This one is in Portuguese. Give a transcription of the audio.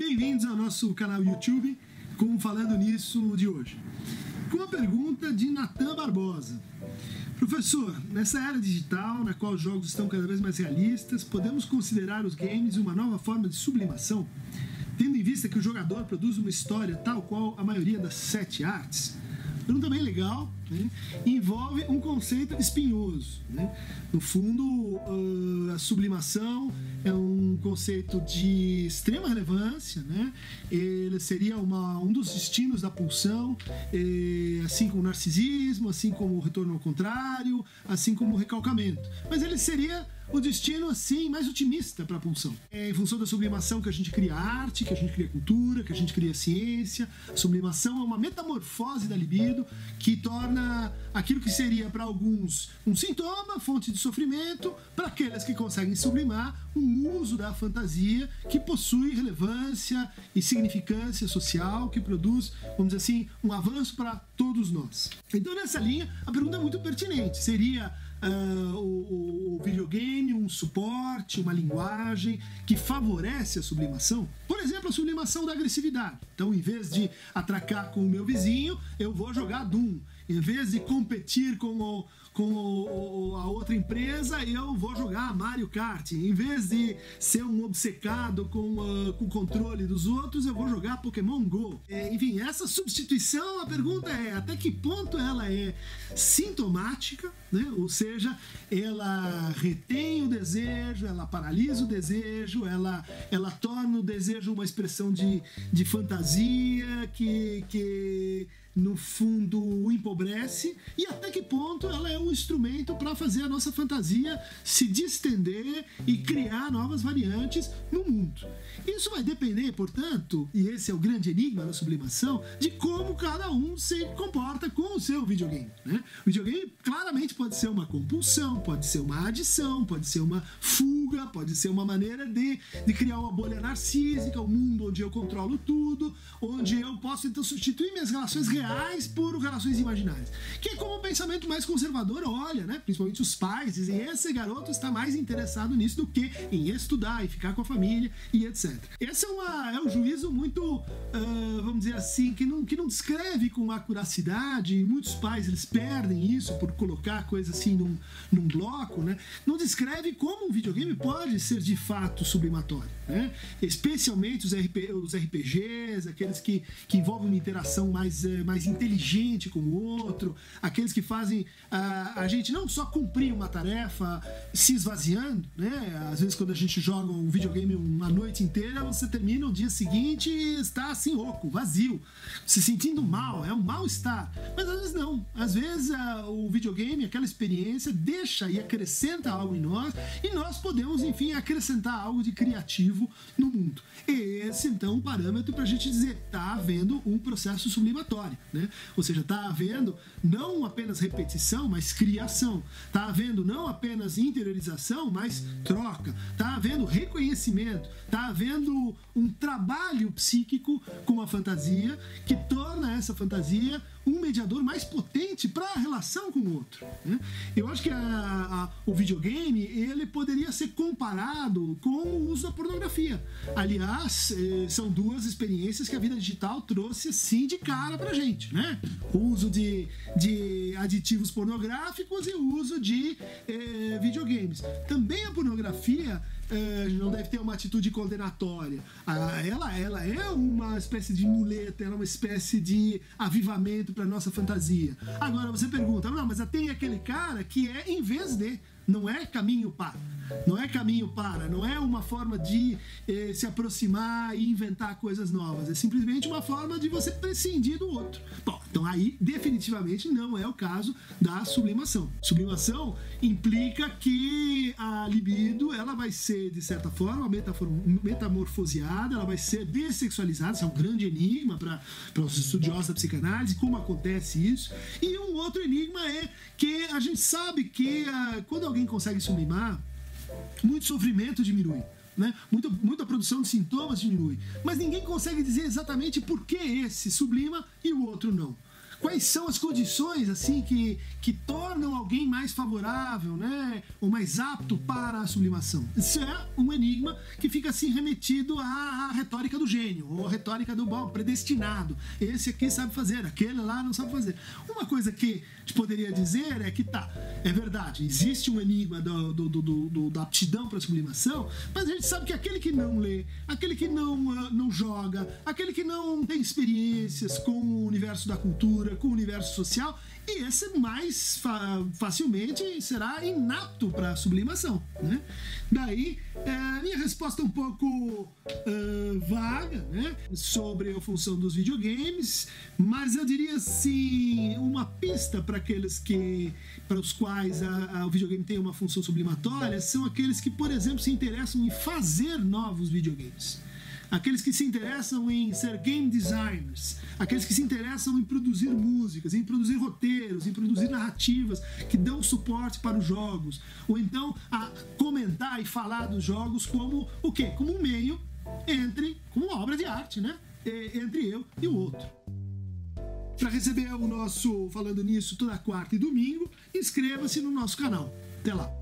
Bem-vindos ao nosso canal YouTube com Falando Nisso de hoje. Com a pergunta de Natan Barbosa. Professor, nessa era digital, na qual os jogos estão cada vez mais realistas, podemos considerar os games uma nova forma de sublimação? Tendo em vista que o jogador produz uma história tal qual a maioria das sete artes? Pergunta bem legal, né? envolve um conceito espinhoso. Né? No fundo, uh, a sublimação é um conceito de extrema relevância, né? ele seria uma, um dos destinos da pulsão, assim como o narcisismo, assim como o retorno ao contrário, assim como o recalcamento. Mas ele seria o destino assim mais otimista para a pulsão. É em função da sublimação que a gente cria arte, que a gente cria cultura, que a gente cria ciência. A sublimação é uma metamorfose da libido que torna aquilo que seria para alguns um sintoma, fonte de sofrimento, para aqueles que conseguem sublimar um uso da fantasia que possui relevância e significância social, que produz, vamos dizer assim, um avanço para todos nós. Então, nessa linha, a pergunta é muito pertinente. Seria uh, o, o, videogame um suporte, uma linguagem que favorece a sublimação. Por exemplo, a sublimação da agressividade. Então, em vez de atracar com o meu vizinho, eu vou jogar Doom. Em vez de competir com o, com o, a outra empresa, eu vou jogar Mario Kart. Em vez de ser um obcecado com, uh, o controle dos outros, eu vou jogar Pokémon Go. É, enfim, essa substituição, a pergunta é até que ponto ela é sintomática, né? ou seja, ela retém o desejo, ela paralisa o desejo, ela, ela torna o desejo uma expressão de, de fantasia que, que no fundo empobrece e até que ponto ela é um instrumento para fazer a nossa fantasia se distender e criar novas variantes no mundo. Isso vai depender, portanto, e esse é o grande enigma da sublimação, de como cada um se comporta com o seu videogame. Né? O videogame claramente pode ser uma compulsão, pode ser uma adição, pode ser uma fuga, pode ser uma maneira de, de criar uma bolha narcísica, um mundo onde eu controlo tudo, onde eu posso então substituir minhas relações reais por relações imaginárias. Que é como o pensamento mais conservador olha, né? Principalmente os pais dizem esse garoto está mais interessado nisso do que em estudar e ficar com a família e etc. Esse é, uma, é um juízo muito, uh, vamos dizer assim, que não, que não descreve com acuracidade. Muitos pais eles perdem isso por colocar coisa assim num, num bloco, né? Não descreve como um videogame pode ser de fato sublimatório, né? Especialmente os, RP, os RPGs, aqueles que, que envolvem uma interação mais, eh, mais inteligente com o outro, aqueles que fazem a, a gente não só cumprir uma tarefa se esvaziando, né? Às vezes quando a gente joga um videogame uma noite inteira, você termina o dia seguinte e está assim oco, vazio, se sentindo mal, é um mal-estar. Mas às vezes não. Às vezes a, o videogame, aquela experiência, deixa e acrescenta algo em nós e nós podemos, enfim, acrescentar algo de criativo no mundo. Esse, então, um parâmetro para a gente dizer, está havendo um processo sublimatório. Né? Ou seja, está havendo não apenas repetição, mas criação. Está havendo não apenas interiorização, mas troca. Está havendo reconhecimento. Está havendo um trabalho psíquico com a fantasia que torna essa fantasia um mediador mais potente para a relação com o outro. Né? Eu acho que a, a, o videogame ele poderia ser comparado com o uso da pornografia. Aliás, eh, são duas experiências que a vida digital trouxe assim de cara para gente, né? O uso de, de aditivos pornográficos e o uso de eh, videogames. Também a pornografia é, não deve ter uma atitude condenatória. Ah, ela, ela é uma espécie de muleta, ela é uma espécie de avivamento para nossa fantasia. Agora você pergunta, não, mas tem aquele cara que é em vez de, não é caminho para. Não é caminho para, não é uma forma de eh, se aproximar e inventar coisas novas. É simplesmente uma forma de você prescindir do outro. Bom, então aí definitivamente não é o caso da sublimação. Sublimação implica que a libido ela vai ser de certa forma metamorfoseada, ela vai ser dessexualizada. Isso é um grande enigma para os estudiosos da psicanálise, como acontece isso. E outro enigma é que a gente sabe que uh, quando alguém consegue sublimar muito sofrimento diminui. Né? Muita, muita produção de sintomas diminui. Mas ninguém consegue dizer exatamente por que esse sublima e o outro não. Quais são as condições assim que, que tornam alguém mais favorável, né, ou mais apto para a sublimação. Isso é um enigma que fica assim remetido à retórica do gênio, ou à retórica do bom, predestinado. Esse aqui sabe fazer, aquele lá não sabe fazer. Uma coisa que te poderia dizer é que tá, é verdade, existe um enigma do, do, do, do da aptidão para a sublimação, mas a gente sabe que aquele que não lê, aquele que não, uh, não joga, aquele que não tem experiências com o universo da cultura, com o universo social, e esse mais fa facilmente será inato para sublimação. Né? Daí, é, minha resposta é um pouco uh, vaga né? sobre a função dos videogames, mas eu diria assim, uma pista para aqueles que para os quais a, a, o videogame tem uma função sublimatória são aqueles que, por exemplo, se interessam em fazer novos videogames aqueles que se interessam em ser game designers, aqueles que se interessam em produzir músicas, em produzir roteiros, em produzir narrativas que dão suporte para os jogos, ou então a comentar e falar dos jogos como o quê? Como um meio entre, como uma obra de arte, né? Entre eu e o outro. Para receber o nosso Falando Nisso toda quarta e domingo, inscreva-se no nosso canal. Até lá!